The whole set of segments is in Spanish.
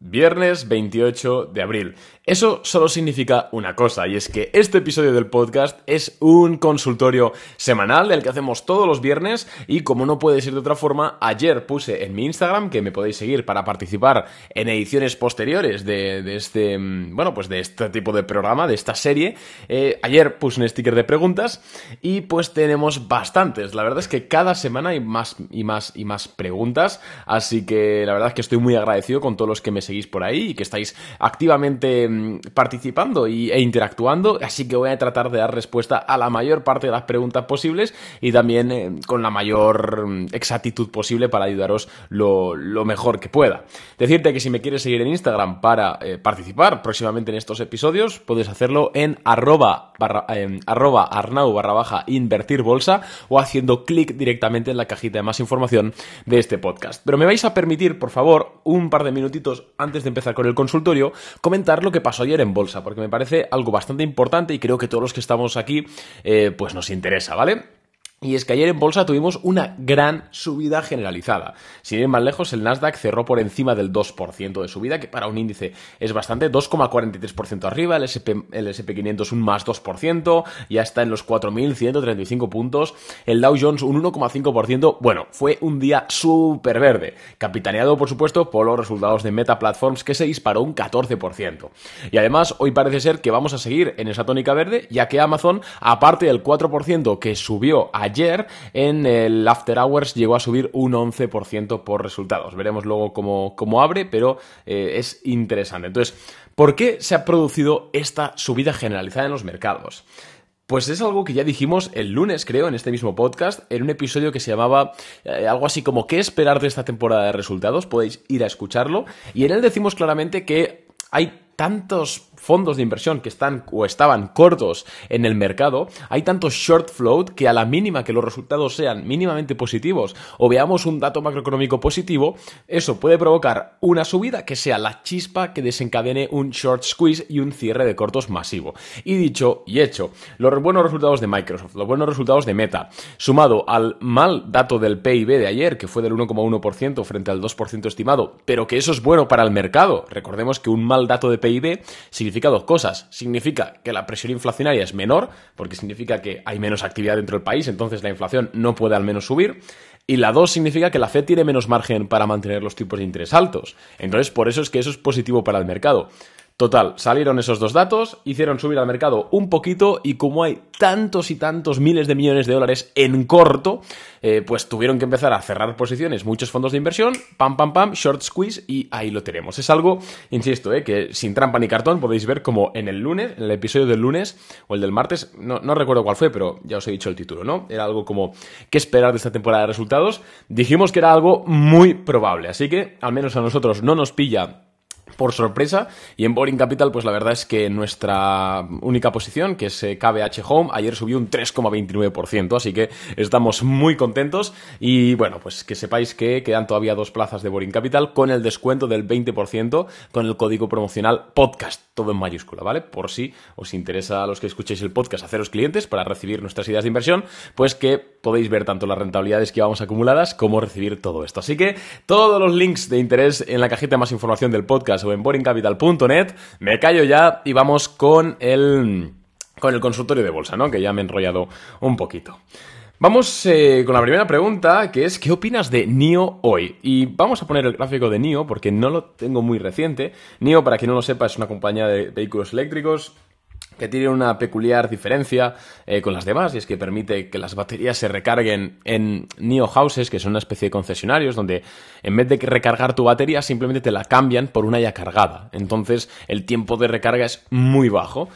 Viernes 28 de abril. Eso solo significa una cosa, y es que este episodio del podcast es un consultorio semanal del que hacemos todos los viernes, y como no puede ser de otra forma, ayer puse en mi Instagram, que me podéis seguir para participar en ediciones posteriores de, este, mm, bueno, pues de este tipo de programa, de esta serie, eh, ayer puse un sticker de preguntas, y pues tenemos bastantes. La verdad es que cada semana hay más y más y más preguntas, así que la verdad es que estoy muy agradecido con todos los que me seguís por ahí y que estáis activamente mm, participando e interactuando, así que voy a tratar de dar respuesta a la mayor parte de las preguntas posibles y también eh, con la mayor mm, exactitud posible para ayudaros lo, mejor que pueda. Decirte que si me quieres seguir en Instagram para eh, participar próximamente en estos episodios, puedes hacerlo en arroba, arroba arnau barra baja invertir bolsa o haciendo clic directamente en la cajita de más información de este podcast. Pero me vais a permitir, por favor, un par de minutitos antes de empezar con el consultorio, comentar lo que pasó ayer en bolsa, porque me parece algo bastante importante y creo que todos los que estamos aquí, eh, pues nos interesa, ¿vale? Y es que ayer en bolsa tuvimos una gran subida generalizada. Si ir más lejos, el Nasdaq cerró por encima del 2% de subida, que para un índice es bastante, 2,43% arriba, el SP, el SP500 un más 2%, ya está en los 4.135 puntos, el Dow Jones un 1,5%, bueno, fue un día súper verde, capitaneado por supuesto por los resultados de Meta Platforms que se disparó un 14%. Y además, hoy parece ser que vamos a seguir en esa tónica verde, ya que Amazon, aparte del 4% que subió a ayer en el After Hours llegó a subir un 11% por resultados. Veremos luego cómo, abre, pero eh, es interesante. Entonces, ¿por qué se ha producido esta subida generalizada en los mercados? Pues es algo que ya dijimos el lunes, creo, en este mismo podcast, en un episodio que se llamaba eh, algo así como ¿qué esperar de esta temporada de resultados? Podéis ir a escucharlo. Y en él decimos claramente que hay tantos fondos de inversión que están o estaban cortos en el mercado, hay tanto short float que a la mínima que los resultados sean mínimamente positivos o veamos un dato macroeconómico positivo, eso puede provocar una subida que sea la chispa que desencadene un short squeeze y un cierre de cortos masivo. Y dicho y hecho, los buenos resultados de Microsoft, los buenos resultados de Meta, sumado al mal dato del PIB de ayer, que fue del 1,1% frente al 2% estimado, pero que eso es bueno para el mercado. Recordemos que un mal dato de PIB significa significa dos cosas. Significa que la presión inflacionaria es menor, porque significa que hay menos actividad dentro del país, entonces la inflación no puede al menos subir. Y la dos significa que la Fed tiene menos margen para mantener los tipos de interés altos. Entonces, por eso es que eso es positivo para el mercado. Total, salieron esos dos datos, hicieron subir al mercado un poquito y como hay tantos y tantos miles de millones de dólares en corto, eh, pues tuvieron que empezar a cerrar posiciones muchos fondos de inversión, pam, pam, pam, short squeeze y ahí lo tenemos. Es algo, insisto, eh, que sin trampa ni cartón podéis ver como en el lunes, en el episodio del lunes o el del martes, no, no recuerdo cuál fue, pero ya os he dicho el título, ¿no? Era algo como qué esperar de esta temporada de resultados. Dijimos que era algo muy probable, así que al menos a nosotros no nos pilla por sorpresa. Y en Boring Capital, pues la verdad es que nuestra única posición, que es KBH eh, Home, ayer subió un 3,29%, así que estamos muy contentos. Y bueno, pues que sepáis que quedan todavía dos plazas de Boring Capital con el descuento del 20% con el código promocional podcast, todo en mayúscula, ¿vale? Por si os interesa a los que escuchéis el podcast haceros clientes para recibir nuestras ideas de inversión, pues que podéis ver tanto las rentabilidades que vamos acumuladas como recibir todo esto. Así que todos los links de interés en la cajita de más información del podcast o en boringcapital.net. Me callo ya y vamos con el, con el consultorio de bolsa, ¿no? Que ya me he enrollado un poquito. Vamos eh, con la primera pregunta, que es ¿qué opinas de NIO hoy? Y vamos a poner el gráfico de NIO porque no lo tengo muy reciente. NIO, para quien no lo sepa, es una compañía de vehículos eléctricos que tiene una peculiar diferencia eh, con las demás y es que permite que las baterías se recarguen en NIO Houses, que son una especie de concesionarios donde en vez de recargar tu batería simplemente te la cambian por una ya cargada. Entonces el tiempo de recarga es muy bajo.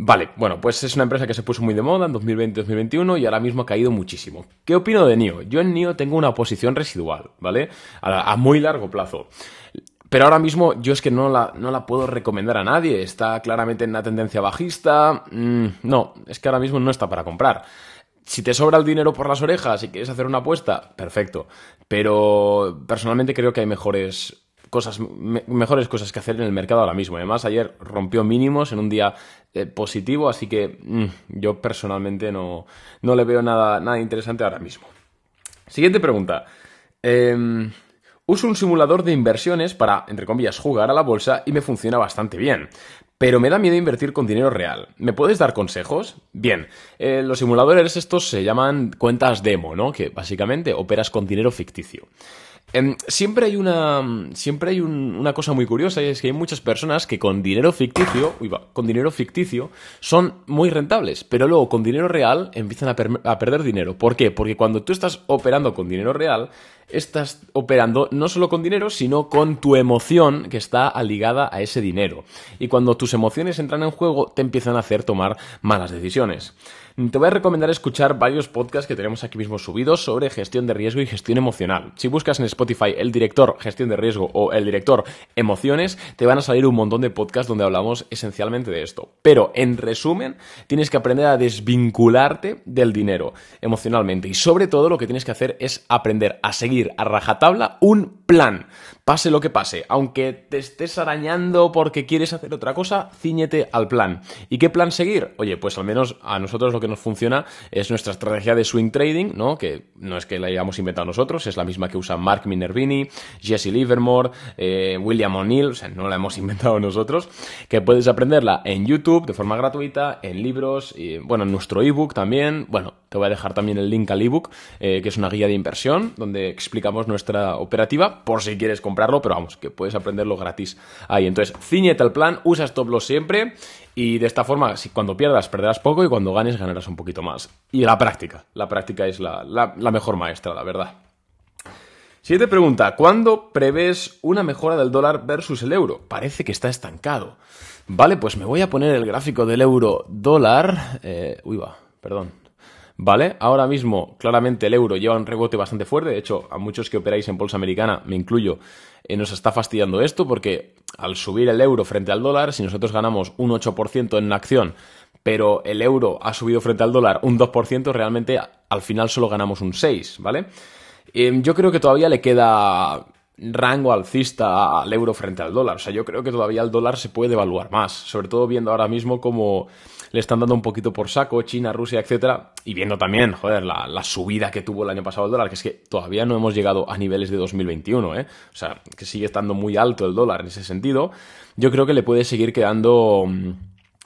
Vale, bueno, pues es una empresa que se puso muy de moda en 2020-2021 y ahora mismo ha caído muchísimo. ¿Qué opino de NIO? Yo en NIO tengo una posición residual, ¿vale? a muy largo plazo. Pero ahora mismo yo es que no la, no la puedo recomendar a nadie. Está claramente en una tendencia bajista. Mm, no, es que ahora mismo no está para comprar. Si te sobra el dinero por las orejas y quieres hacer una apuesta, perfecto. Pero personalmente creo que hay mejores cosas, mejores cosas que hacer en el mercado ahora mismo. Además, ayer rompió mínimos en un día eh, positivo, así que mm, yo personalmente no, no le veo nada, nada interesante ahora mismo. Siguiente pregunta. Eh, Uso un simulador de inversiones para, entre comillas, jugar a la bolsa y me funciona bastante bien. Pero me da miedo invertir con dinero real. ¿Me puedes dar consejos? Bien, eh, los simuladores estos se llaman cuentas demo, ¿no? Que básicamente operas con dinero ficticio. Em, siempre hay una siempre hay una cosa muy curiosa y es que hay muchas personas que con dinero ficticio con dinero ficticio son muy rentables pero luego con dinero real empiezan a, a, perder dinero. ¿por qué? porque cuando tú estás operando con dinero real estás operando no solo con dinero sino con tu emoción que está ligada a ese dinero. Y cuando tus emociones entran en juego te empiezan a hacer tomar malas decisiones te voy a recomendar escuchar varios podcasts que tenemos aquí mismo subidos sobre gestión de riesgo y gestión emocional. Si buscas en Spotify el director gestión de riesgo o el director emociones, te van a salir un montón de podcasts donde hablamos esencialmente de esto. Pero en resumen, tienes que aprender a desvincularte del dinero emocionalmente y sobre todo lo que tienes que hacer es aprender a seguir a rajatabla un plan. Pase lo que pase, aunque te estés arañando porque quieres hacer otra cosa, ciñete al plan. ¿Y qué plan seguir? Oye, pues al menos a nosotros lo que nos funciona es nuestra estrategia de swing trading, ¿no? Que no es que la hayamos inventado nosotros, es la misma que usa Mark Minervini, Jesse Livermore, eh, William O'Neill, o sea, no la hemos inventado nosotros, que puedes aprenderla en YouTube de forma gratuita, en libros, y, bueno, en nuestro ebook también, bueno, te voy a dejar también el link al ebook, eh, que es una guía de inversión donde explicamos nuestra operativa por si quieres comprarlo, pero vamos, que puedes aprenderlo gratis ahí. Entonces, ciñete el plan, usa stop loss siempre y de esta forma, si cuando pierdas, perderás poco y cuando ganes, ganarás un poquito más. Y la práctica, la práctica es la, la mejor maestra, la verdad. Siguiente pregunta, ¿cuándo prevés una mejora del dólar versus el euro? Parece que está estancado. Vale, pues me voy a poner el gráfico del euro dólar. Eh, uy, va, perdón. ¿Vale? Ahora mismo, claramente el euro lleva un rebote bastante fuerte, de hecho, a muchos que operáis en bolsa americana, me incluyo, eh, nos está fastidiando esto porque al subir el euro frente al dólar, si nosotros ganamos un 8% en acción, pero el euro ha subido frente al dólar un 2%, realmente al final solo ganamos un 6%, ¿vale? Em, yo creo que todavía le queda rango alcista al euro frente al dólar. O sea, yo creo que todavía el dólar se puede evaluar más, sobre todo viendo ahora mismo como le están dando un poquito por saco, China, Rusia, etcétera, y viendo también, joder, la, subida que tuvo el año pasado el dólar, que es que todavía no hemos llegado a niveles de 2021, ¿eh? O sea, que sigue estando muy alto el dólar en ese sentido. Yo creo que le puede seguir quedando mm,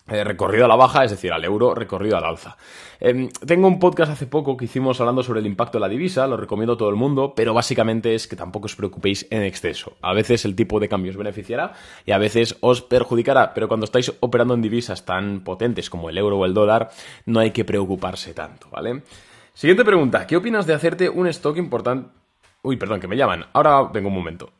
eh, recorrido a la baja, es decir, al euro recorrido al alza. Em, tengo un podcast hace poco que hicimos hablando sobre el impacto de la divisa, lo recomiendo a todo el mundo, pero básicamente es que tampoco os preocupéis en exceso. A veces el tipo de cambio os beneficiará y a veces os perjudicará, pero cuando estáis operando en divisas tan potentes como el euro o el dólar, no hay que preocuparse tanto, ¿vale? Siguiente pregunta, ¿qué opinas de hacerte un stock importante? Uy, perdón, que me llaman. Ahora vengo un momento.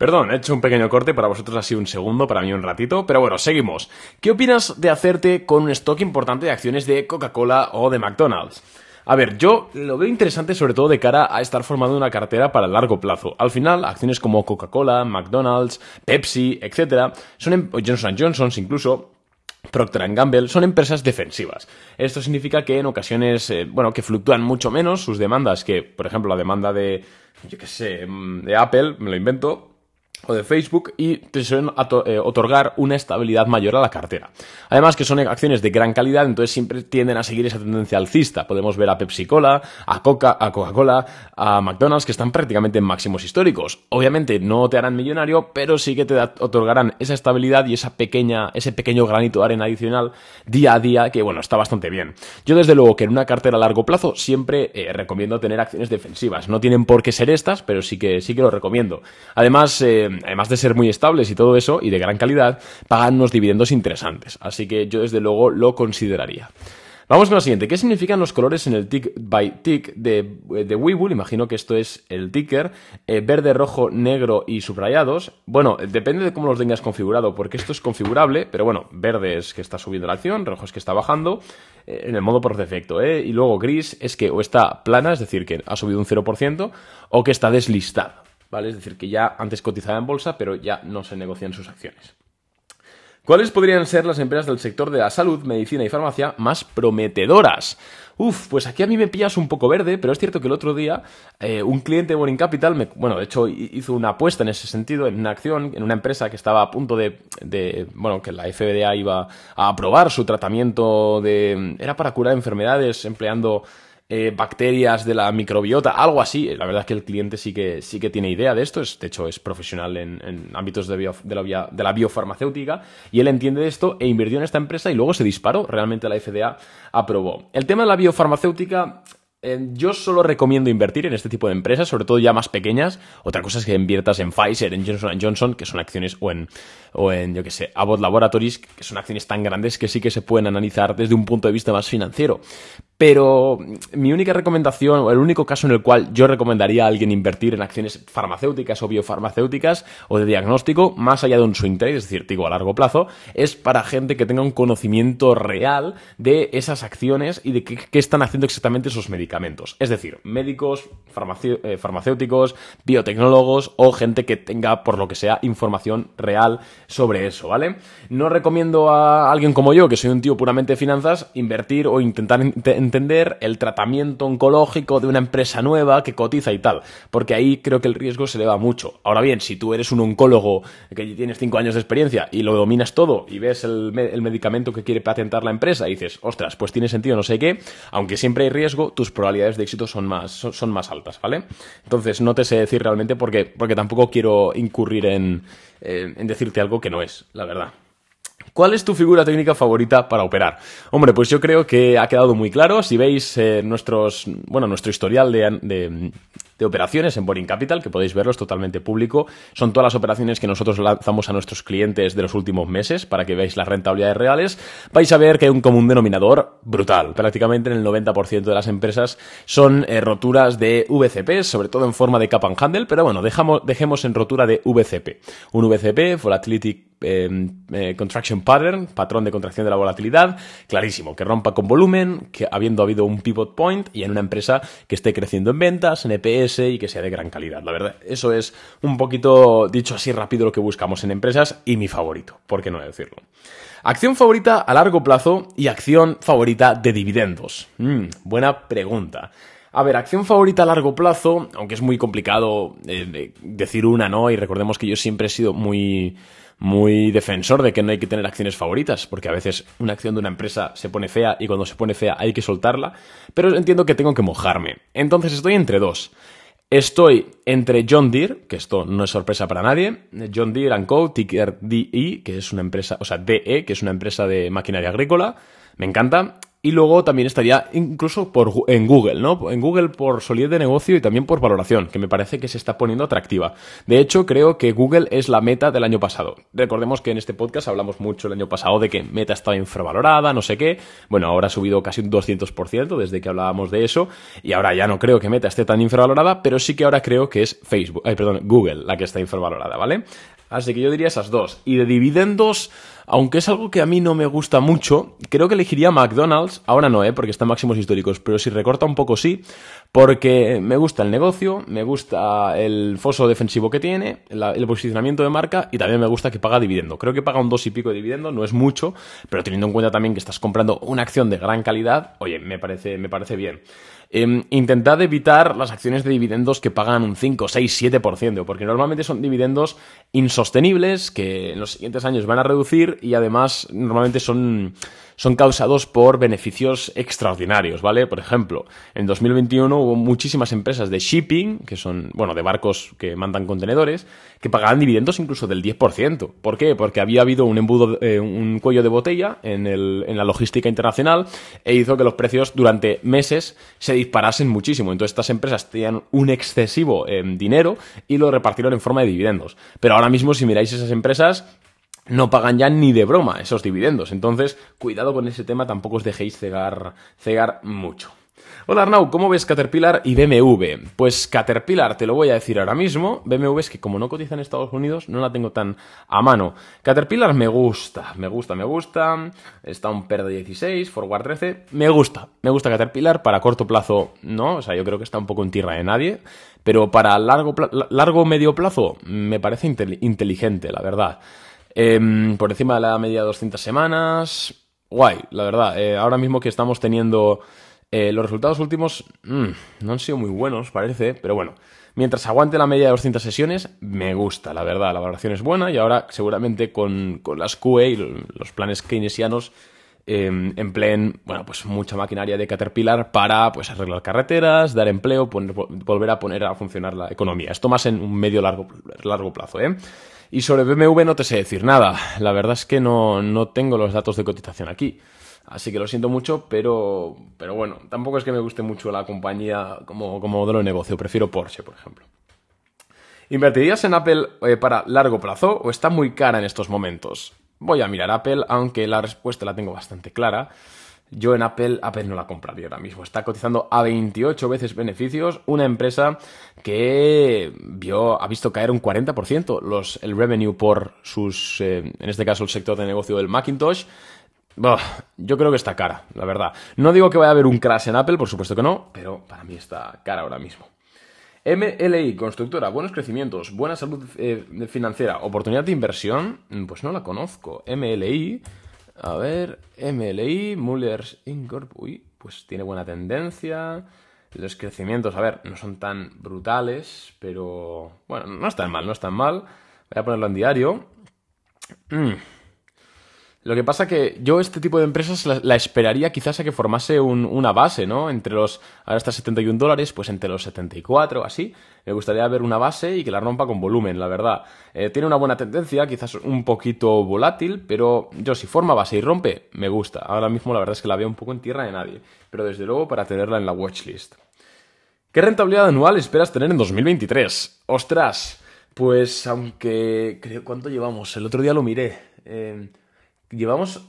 Perdón, he hecho un pequeño corte, para vosotros ha sido un segundo, para mí un ratito, pero bueno, seguimos. ¿Qué opinas de hacerte con un stock importante de acciones de Coca-Cola o de McDonald's? A ver, yo lo veo interesante sobre todo de cara a estar formando una cartera para largo plazo. Al final, acciones como Coca-Cola, McDonald's, Pepsi, etc., son em, Johnson Johnson incluso, Procter Gamble son empresas defensivas. Esto significa que en ocasiones, eh, bueno, que fluctúan mucho menos sus demandas que, por ejemplo, la demanda de, yo qué sé, mm, de Apple, me lo invento, de Facebook y te suelen eh, otorgar una estabilidad mayor a la cartera. Además que son acciones de gran calidad, entonces siempre tienden a seguir esa tendencia alcista. Podemos ver a Pepsi Cola, a Coca, a Coca-Cola, a McDonald's que están prácticamente en máximos históricos. Obviamente no te harán millonario, pero sí que te otorgarán esa estabilidad y esa pequeña, ese pequeño granito de arena adicional día a día que bueno, está bastante bien. Yo desde luego que en una cartera a largo plazo siempre eh, recomiendo tener acciones defensivas. No tienen por qué ser estas, pero sí que sí que lo recomiendo. Además, eh, además de ser muy estables y todo eso, y de gran calidad, pagan unos dividendos interesantes. Así que yo desde luego lo consideraría. Vamos con la siguiente. ¿Qué significan los colores en el tick by tick de, de Webull? Imagino que esto es el ticker. Eh, verde, rojo, negro y subrayados. Bueno, depende de cómo los tengas configurado, porque esto es configurable, pero bueno, verde es que está subiendo la acción, rojo es que está bajando, eh, en el modo por defecto, ¿eh? Y luego gris es que o está plana, es decir, que ha subido un 0%, o que está deslistado. ¿Vale? Es decir, que ya antes cotizaba en bolsa, pero ya no se negocian sus acciones. ¿Cuáles podrían ser las empresas del sector de la salud, medicina y farmacia más prometedoras? Uf, pues aquí a mí me pillas un poco verde, pero es cierto que el otro día eh, un cliente de Boring Capital, me, bueno, de hecho hizo una apuesta en ese sentido, en una acción, en una empresa que estaba a punto de, de, bueno, que la FDA iba a aprobar su tratamiento de, era para curar enfermedades empleando eh, bacterias de la microbiota, algo así. La verdad es que el cliente sí que, sí que tiene idea de esto, es, de hecho es profesional en, ámbitos de, la, de, la, biofarmacéutica y él entiende de esto e invirtió en esta empresa y luego se disparó. Realmente la FDA aprobó. El tema de la biofarmacéutica yo solo recomiendo invertir en este tipo de empresas, sobre todo ya más pequeñas. Otra cosa es que inviertas en Pfizer, en Johnson Johnson, que son acciones, o en, o en, yo que sé, Abbott Laboratories, que son acciones tan grandes que sí que se pueden analizar desde un punto de vista más financiero. Pero mi única recomendación, o el único caso en el cual yo recomendaría a alguien invertir en acciones farmacéuticas o biofarmacéuticas o de diagnóstico, más allá de un swing trade, es decir, digo a largo plazo, es para gente que tenga un conocimiento real de esas acciones y de qué, están haciendo exactamente esos medicamentos. Es decir, médicos, eh, farmacéuticos, biotecnólogos o gente que tenga, por lo que sea, información real sobre eso, ¿vale? No recomiendo a alguien como yo, que soy un tío puramente de finanzas, invertir o intentar entender el tratamiento oncológico de una empresa nueva que cotiza y tal, porque ahí creo que el riesgo se eleva mucho. Ahora bien, si tú eres un oncólogo que tienes 5 años de experiencia y lo dominas todo y ves el, medicamento que quiere patentar la empresa y dices, ostras, pues tiene sentido no sé qué, aunque siempre hay riesgo, tus probabilidades de éxito son más, son, más altas, ¿vale? Entonces no te sé decir realmente porque, porque tampoco quiero incurrir en, en decirte algo que no es, la verdad. ¿Cuál es tu figura técnica favorita para operar? Hombre, pues yo creo que ha quedado muy claro. Si veis eh, nuestros, bueno, nuestro historial de, operaciones en Boring Capital, que podéis verlo, es totalmente público. Son todas las operaciones que nosotros lanzamos a nuestros clientes de los últimos meses para que veáis las rentabilidades reales. Vais a ver que hay un común denominador brutal. Prácticamente en el 90% de las empresas son eh, roturas de VCP, sobre todo en forma de cap and handle, pero bueno, dejamos, dejemos en rotura de VCP. Un VCP, Volatility eh, contraction pattern, patrón de contracción de la volatilidad, clarísimo, que rompa con volumen, que habiendo habido un pivot point y en una empresa que esté creciendo en ventas, en EPS y que sea de gran calidad. La verdad, eso es un poquito, dicho así rápido, lo que buscamos en empresas y mi favorito, ¿por qué no decirlo? Acción favorita a largo plazo y acción favorita de dividendos. Mm, buena pregunta. A ver, acción favorita a largo plazo, aunque es muy complicado eh, decir una, ¿no? Y recordemos que yo siempre he sido muy muy defensor de que no hay que tener acciones favoritas, porque a veces una acción de una empresa se pone fea y cuando se pone fea hay que soltarla, pero entiendo que tengo que mojarme. Entonces estoy entre dos. Estoy entre John Deere, que esto no es sorpresa para nadie, John Deere Co., ticker DE, que es una empresa, o sea, DE, que es una empresa de maquinaria agrícola, me encanta, y luego también estaría incluso por, en Google, ¿no? En Google por solidez de negocio y también por valoración, que me parece que se está poniendo atractiva. De hecho, creo que Google es la meta del año pasado. Recordemos que en este podcast hablamos mucho el año pasado de que Meta estaba infravalorada, no sé qué. Bueno, ahora ha subido casi un 200% desde que hablábamos de eso. Y ahora ya no creo que Meta esté tan infravalorada, pero sí que ahora creo que es Facebook, ay, perdón, Google la que está infravalorada, ¿vale? Así que yo diría esas dos. Y de dividendos, aunque es algo que a mí no me gusta mucho, creo que elegiría McDonald's. Ahora no, ¿eh? porque está en máximos históricos, pero si recorta un poco sí, porque me gusta el negocio, me gusta el foso defensivo que tiene, el posicionamiento de marca y también me gusta que paga dividendo. Creo que paga un dos y pico de dividendo, no es mucho, pero teniendo en cuenta también que estás comprando una acción de gran calidad, oye, me parece, me parece bien. Eh, intentad evitar las acciones de dividendos que pagan un 5, 6, 7%, porque normalmente son dividendos insostenibles que en los siguientes años van a reducir y además normalmente son son causados por beneficios extraordinarios, ¿vale? Por ejemplo, en 2021 hubo muchísimas empresas de shipping, que son, bueno, de barcos que mandan contenedores, que pagaban dividendos incluso del 10%. ¿Por qué? Porque había habido un embudo, eh, un cuello de botella en, el, en la logística internacional e hizo que los precios durante meses se disparasen muchísimo. Entonces estas empresas tenían un excesivo eh, dinero y lo repartieron en forma de dividendos. Pero ahora mismo si miráis esas empresas no pagan ya ni de broma esos dividendos. Entonces, cuidado con ese tema, tampoco os dejéis cegar, cegar mucho. Hola Arnau, ¿cómo ves Caterpillar y BMW? Pues Caterpillar te lo voy a decir ahora mismo. BMW es que como no cotiza en Estados Unidos, no la tengo tan a mano. Caterpillar me gusta, me gusta, me gusta. Está un PER de 16, Forward 13. Me gusta, me gusta Caterpillar. Para corto plazo, no. O sea, yo creo que está un poco en tierra de nadie. Pero para largo, largo medio plazo, me parece inteligente, la verdad. Em, por encima de la media de 200 semanas. Guay, la verdad. Eh, ahora mismo que estamos teniendo eh, los resultados últimos, mm, no han sido muy buenos, parece, pero bueno. Mientras aguante la media de 200 sesiones, me gusta, la verdad. La valoración es buena y ahora seguramente con, las QE y los planes keynesianos em, empleen, bueno, pues mucha maquinaria de Caterpillar para pues arreglar carreteras, dar empleo, volver a poner a funcionar la economía. Esto más en un medio largo, largo plazo, ¿eh? Y sobre BMW no te sé decir nada. La verdad es que no, no tengo los datos de cotización aquí. Así que lo siento mucho, pero, pero bueno, tampoco es que me guste mucho la compañía como, como modelo de negocio. Prefiero Porsche, por ejemplo. ¿Invertirías en Apple eh, para largo plazo o está muy cara en estos momentos? Voy a mirar Apple, aunque la respuesta la tengo bastante clara. Yo en Apple, Apple no la compraría ahora mismo. Está cotizando a 28 veces beneficios. Una empresa que ha visto caer un 40% los, el revenue por sus, eh, en este caso, el sector de negocio del Macintosh. yo creo que está cara, la verdad. No digo que vaya a haber un crash en Apple, por supuesto que no, pero para mí está cara ahora mismo. MLI, constructora, buenos crecimientos, buena salud eh, financiera, oportunidad de inversión, pues no la conozco. MLI, a ver, MLI, Mullers Incorp, uy, pues tiene buena tendencia. Los crecimientos, a ver, no son tan brutales, pero bueno, no están mal, no están mal. Voy a ponerlo en diario. Mm. Lo que pasa que yo este tipo de empresas la, esperaría quizás a que formase una base, ¿no? Entre los, ahora está 71 dólares, pues entre los 74, así. Me gustaría ver una base y que la rompa con volumen, la verdad. Eh, tiene una buena tendencia, quizás un poquito volátil, pero yo si forma base y rompe, me gusta. Ahora mismo la verdad es que la veo un poco en tierra de nadie, pero desde luego para tenerla en la watchlist. ¿Qué rentabilidad anual esperas tener en 2023? ¡Ostras! Pues aunque... Creo, ¿Cuánto llevamos? El otro día lo miré. Eh, llevamos,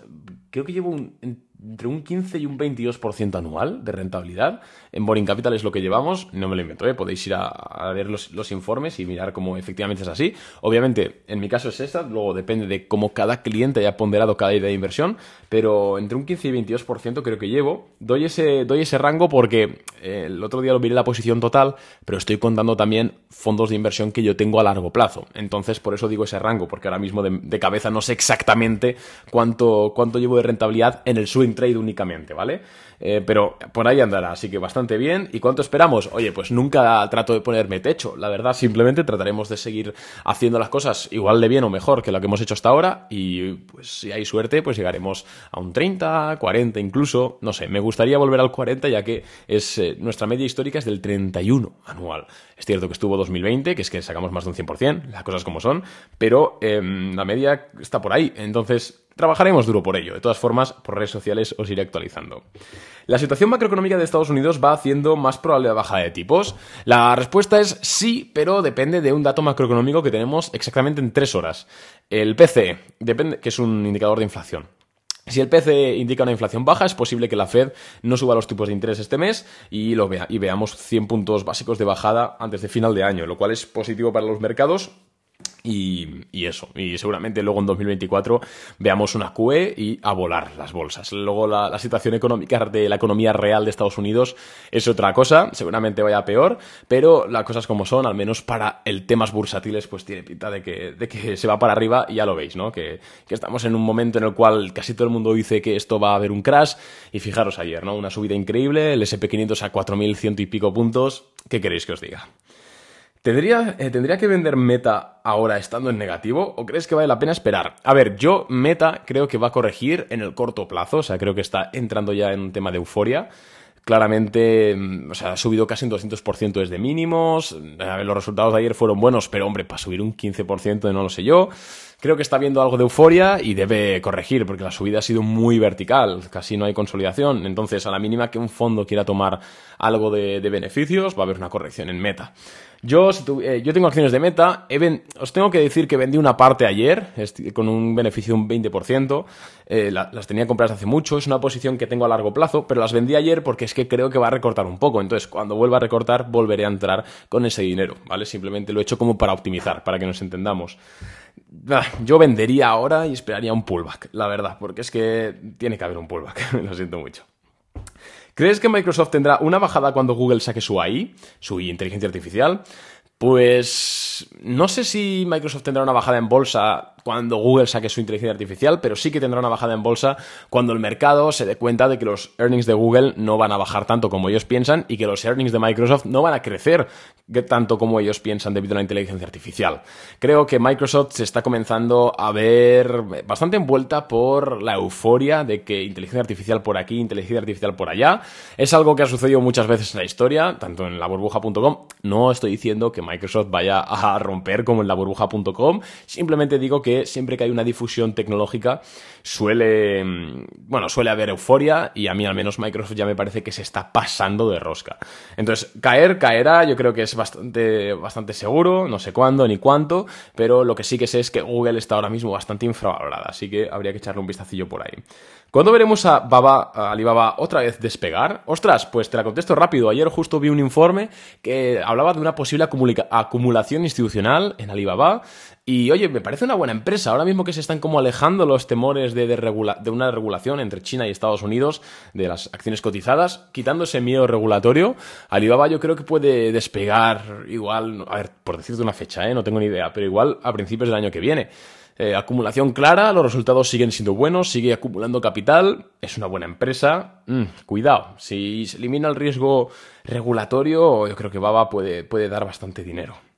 creo que llevo un, entre un 15 y un 22% anual de rentabilidad. En Boring Capital es lo que llevamos, no me lo invento, ¿eh? podéis ir a, ver los, informes y mirar cómo efectivamente es así. Obviamente, en mi caso es esta, luego depende de cómo cada cliente haya ponderado cada idea de inversión, pero entre un 15 y 22% creo que llevo. Doy ese, doy ese rango porque eh, el otro día lo miré la posición total, pero estoy contando también fondos de inversión que yo tengo a largo plazo. Entonces, por eso digo ese rango, porque ahora mismo de, de cabeza no sé exactamente cuánto, cuánto llevo de rentabilidad en el swing trade únicamente, ¿vale? Eh, pero por ahí andará, así que bastante bien. ¿Y cuánto esperamos? Oye, pues nunca trato de ponerme techo, la verdad, simplemente trataremos de seguir haciendo las cosas igual de bien o mejor que lo que hemos hecho hasta ahora y pues si hay suerte, pues llegaremos a un 30, 40 incluso, no sé, me gustaría volver al 40 ya que es eh, nuestra media histórica es del 31 anual. Es cierto que estuvo 2020, que es que sacamos más de un 100%, las cosas como son, pero em, la media está por ahí, entonces trabajaremos duro por ello. De todas formas, por redes sociales os iré actualizando. ¿La situación macroeconómica de Estados Unidos va haciendo más probable la bajada de tipos? La respuesta es sí, pero depende de un dato macroeconómico que tenemos exactamente en tres horas. El PCE, depende, que es un indicador de inflación. Si el PCE indica una inflación baja, es posible que la Fed no suba los tipos de interés este mes y, y veamos 100 puntos básicos de bajada antes de final de año, lo cual es positivo para los mercados y, eso, y seguramente luego en 2024 veamos una QE y a volar las bolsas. Luego la, situación económica de la economía real de Estados Unidos es otra cosa, seguramente vaya peor, pero las cosas como son, al menos para el temas bursátiles, pues tiene pinta de que, de que se va para arriba y ya lo veis, ¿no? Que, que, estamos en un momento en el cual casi todo el mundo dice que esto va a haber un crash y fijaros ayer, ¿no? Una subida increíble, el SP500 a 4.100 y pico puntos, ¿qué queréis que os diga? ¿Tendría, eh, ¿Tendría que vender Meta ahora estando en negativo o crees que vale la pena esperar? A ver, yo Meta creo que va a corregir en el corto plazo, o sea, creo que está entrando ya en un tema de euforia. Claramente, mm, o sea, ha subido casi un 200% desde mínimos. Los resultados de ayer fueron buenos, pero hombre, para subir un 15% no lo sé yo. Creo que está viendo algo de euforia y debe corregir, porque la subida ha sido muy vertical, casi no hay consolidación. Entonces, a la mínima que un fondo quiera tomar algo de, beneficios, va a haber una corrección en meta. Yo, eh, yo tengo acciones de meta, os tengo que decir que vendí una parte ayer, con un beneficio de un 20%, eh, las tenía compradas hace mucho, es una posición que tengo a largo plazo, pero las vendí ayer porque es que creo que va a recortar un poco, entonces cuando vuelva a recortar volveré a entrar con ese dinero, ¿vale? Simplemente lo he hecho como para optimizar, para que nos entendamos. Yo vendería ahora y esperaría un pullback, la verdad, porque es que tiene que haber un pullback, lo siento mucho. ¿Crees que Microsoft tendrá una bajada cuando Google saque su AI, su inteligencia artificial? Pues no sé si Microsoft tendrá una bajada en bolsa cuando Google saque su inteligencia artificial, pero sí que tendrá una bajada en bolsa cuando el mercado se dé cuenta de que los earnings de Google no van a bajar tanto como ellos piensan y que los earnings de Microsoft no van a crecer tanto como ellos piensan debido a la inteligencia artificial. Creo que Microsoft se está comenzando a ver bastante envuelta por la euforia de que inteligencia artificial por aquí, inteligencia artificial por allá. Es algo que ha sucedido muchas veces en la historia, tanto en la burbuja.com. No estoy diciendo que Microsoft vaya a romper como en la burbuja.com, simplemente digo que siempre que hay una difusión tecnológica suele, mm, bueno, suele haber euforia y a mí al menos Microsoft ya me parece que se está pasando de rosca. Entonces, caer, caerá, yo creo que es bastante, bastante seguro, no sé cuándo ni cuánto, pero lo que sí que sé es que Google está ahora mismo bastante infravalorada, así que habría que echarle un vistacillo por ahí. ¿Cuándo veremos a, a Alibaba otra vez despegar? Ostras, pues te la contesto rápido. Ayer justo vi un informe que hablaba de una posible acumulación institucional en Alibaba. Y oye, me parece una buena empresa. Ahora mismo que se están como alejando los temores de, una regulación entre China y Estados Unidos de las acciones cotizadas, quitando ese miedo regulatorio, Alibaba yo creo que puede despegar igual, a ver, por decirte una fecha, ¿eh? no tengo ni idea, pero igual a principios del año que viene. Eh, acumulación clara, los resultados siguen siendo buenos, sigue acumulando capital, es una buena empresa. Mm, cuidado, si se elimina el riesgo regulatorio, yo creo que Baba puede, puede dar bastante dinero.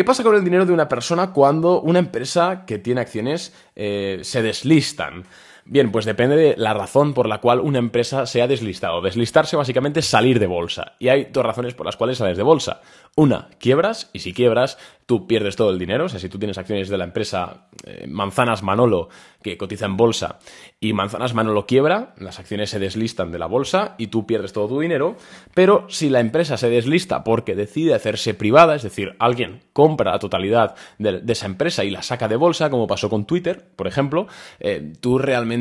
¿Qué pasa con el dinero de una persona cuando una empresa que tiene acciones eh, se deslistan? Bien, pues depende de la razón por la cual una empresa se ha deslistado. Deslistarse básicamente es salir de bolsa. Y hay dos razones por las cuales sales de bolsa. Una, quiebras, y si quiebras, tú pierdes todo el dinero. O sea, si tú tienes acciones de la empresa eh, Manzanas Manolo, que cotiza en bolsa, y Manzanas Manolo quiebra, las acciones se deslistan de la bolsa y tú pierdes todo tu dinero. Pero si la empresa se deslista porque decide hacerse privada, es decir, alguien compra la totalidad de, esa empresa y la saca de bolsa, como pasó con Twitter, por ejemplo, eh, tú realmente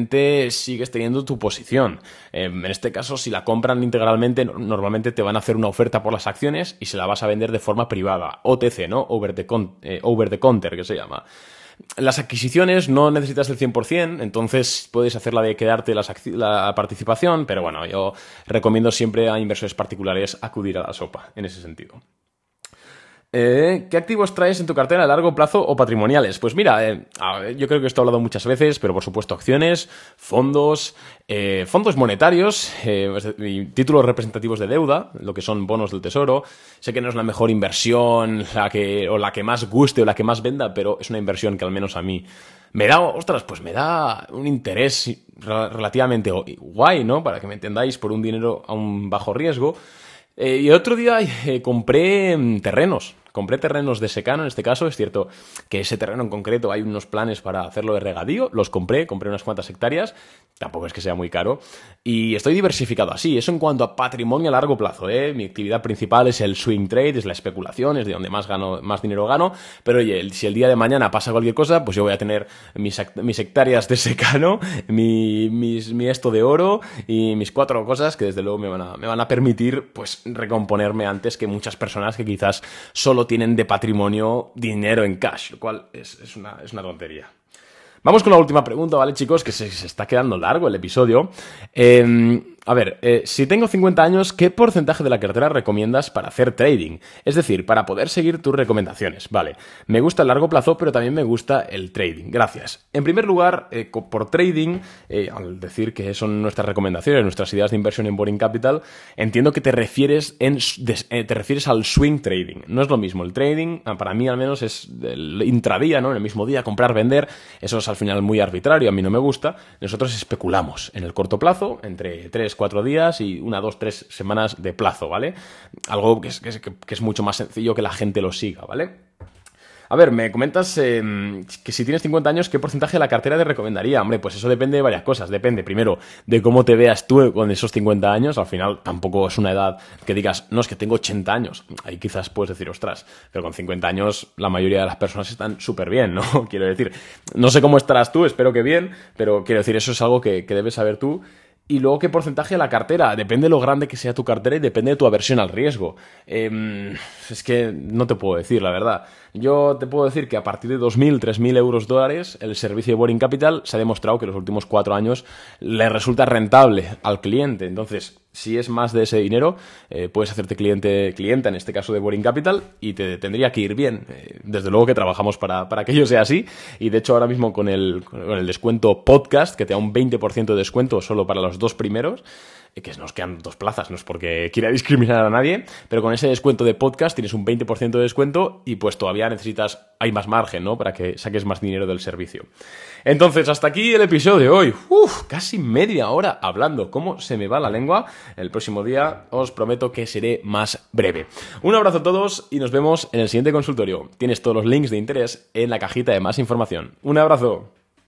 sigues teniendo tu posición. Eh, en este caso, si la compran integralmente, normalmente te van a hacer una oferta por las acciones y se la vas a vender de forma privada. OTC, ¿no? Over the, eh, over the counter, que se llama. Las adquisiciones no necesitas el 100%, entonces puedes hacer la de quedarte la participación, pero bueno, yo recomiendo siempre a inversores particulares acudir a la sopa en ese sentido. Eh, ¿Qué activos traes en tu cartera a largo plazo o patrimoniales? Pues mira, eh, yo creo que esto he hablado muchas veces, pero por supuesto acciones, fondos, eh, fondos monetarios, títulos representativos de deuda, lo que son bonos del tesoro. Sé que no es la mejor inversión la que, o la que más guste o la que más venda, pero es una inversión que al menos a mí me da, ostras, pues me da un interés relativamente guay, ¿no? Para que me entendáis, por un dinero a un bajo riesgo. Y otro día compré mm, terrenos, Compré terrenos de secano, en este caso, es cierto que ese terreno en concreto hay unos planes para hacerlo de regadío, los compré, compré unas cuantas hectáreas, tampoco es que sea muy caro, y estoy diversificado así, eso en cuanto a patrimonio a largo plazo, ¿eh? mi actividad principal es el swing trade, es la especulación, es de donde más, gano, más dinero gano, pero oye, si el día de mañana pasa cualquier cosa, pues yo voy a tener mis, hectáreas de secano, mi, mi esto de oro y mis cuatro cosas que desde luego me van a, me van a permitir pues recomponerme antes que muchas personas que quizás solo tienen de patrimonio dinero en cash, lo cual es, una, es una tontería. Vamos con la última pregunta, ¿vale, chicos? Que se, está quedando largo el episodio. Em, a ver, eh, si tengo 50 años, ¿qué porcentaje de la cartera recomiendas para hacer trading? Es decir, para poder seguir tus recomendaciones. Vale, me gusta el largo plazo, pero también me gusta el trading. Gracias. En primer lugar, eh, por trading, eh, al decir que son nuestras recomendaciones, nuestras ideas de inversión en Boring Capital, entiendo que te refieres, en, te refieres al swing trading. No es lo mismo. El trading, ah, para mí al menos, es el intradía, ¿no? En el mismo día, comprar, vender. Eso es al final muy arbitrario, a mí no me gusta. Nosotros especulamos en el corto plazo, entre 3, cuatro días y una, dos, tres semanas de plazo, ¿vale? Algo que es, mucho más sencillo que la gente lo siga, ¿vale? A ver, me comentas em, que si tienes 50 años, ¿qué porcentaje de la cartera te recomendaría? Hombre, pues eso depende de varias cosas. Depende, primero, de cómo te veas tú con esos 50 años. Al final, tampoco es una edad que digas, no, es que tengo 80 años. Ahí quizás puedes decir, ostras, pero con 50 años la mayoría de las personas están súper bien, ¿no? Quiero decir, no sé cómo estarás tú, espero que bien, pero quiero decir, eso es algo que debes saber tú y luego, ¿qué porcentaje de la cartera? Depende de lo grande que sea tu cartera y depende de tu aversión al riesgo. Em, es que no te puedo decir, la verdad. Yo te puedo decir que a partir de 2.000, 3.000 euros dólares, el servicio de Boring Capital se ha demostrado que en los últimos cuatro años le resulta rentable al cliente. Entonces, si es más de ese dinero, eh, puedes hacerte cliente, clienta, en este caso de Boring Capital, y te tendría que ir bien. Eh, desde luego que trabajamos para, para, que ello sea así, y de hecho ahora mismo con el, con el descuento podcast, que te da un 20% de descuento solo para los dos primeros, que nos quedan dos plazas, no es porque quiera discriminar a nadie, pero con ese descuento de podcast tienes un 20% de descuento y pues todavía necesitas, hay más margen, ¿no? Para que saques más dinero del servicio. Entonces, hasta aquí el episodio de hoy. Uf, casi media hora hablando. ¿Cómo se me va la lengua? El próximo día os prometo que seré más breve. Un abrazo a todos y nos vemos en el siguiente consultorio. Tienes todos los links de interés en la cajita de más información. Un abrazo.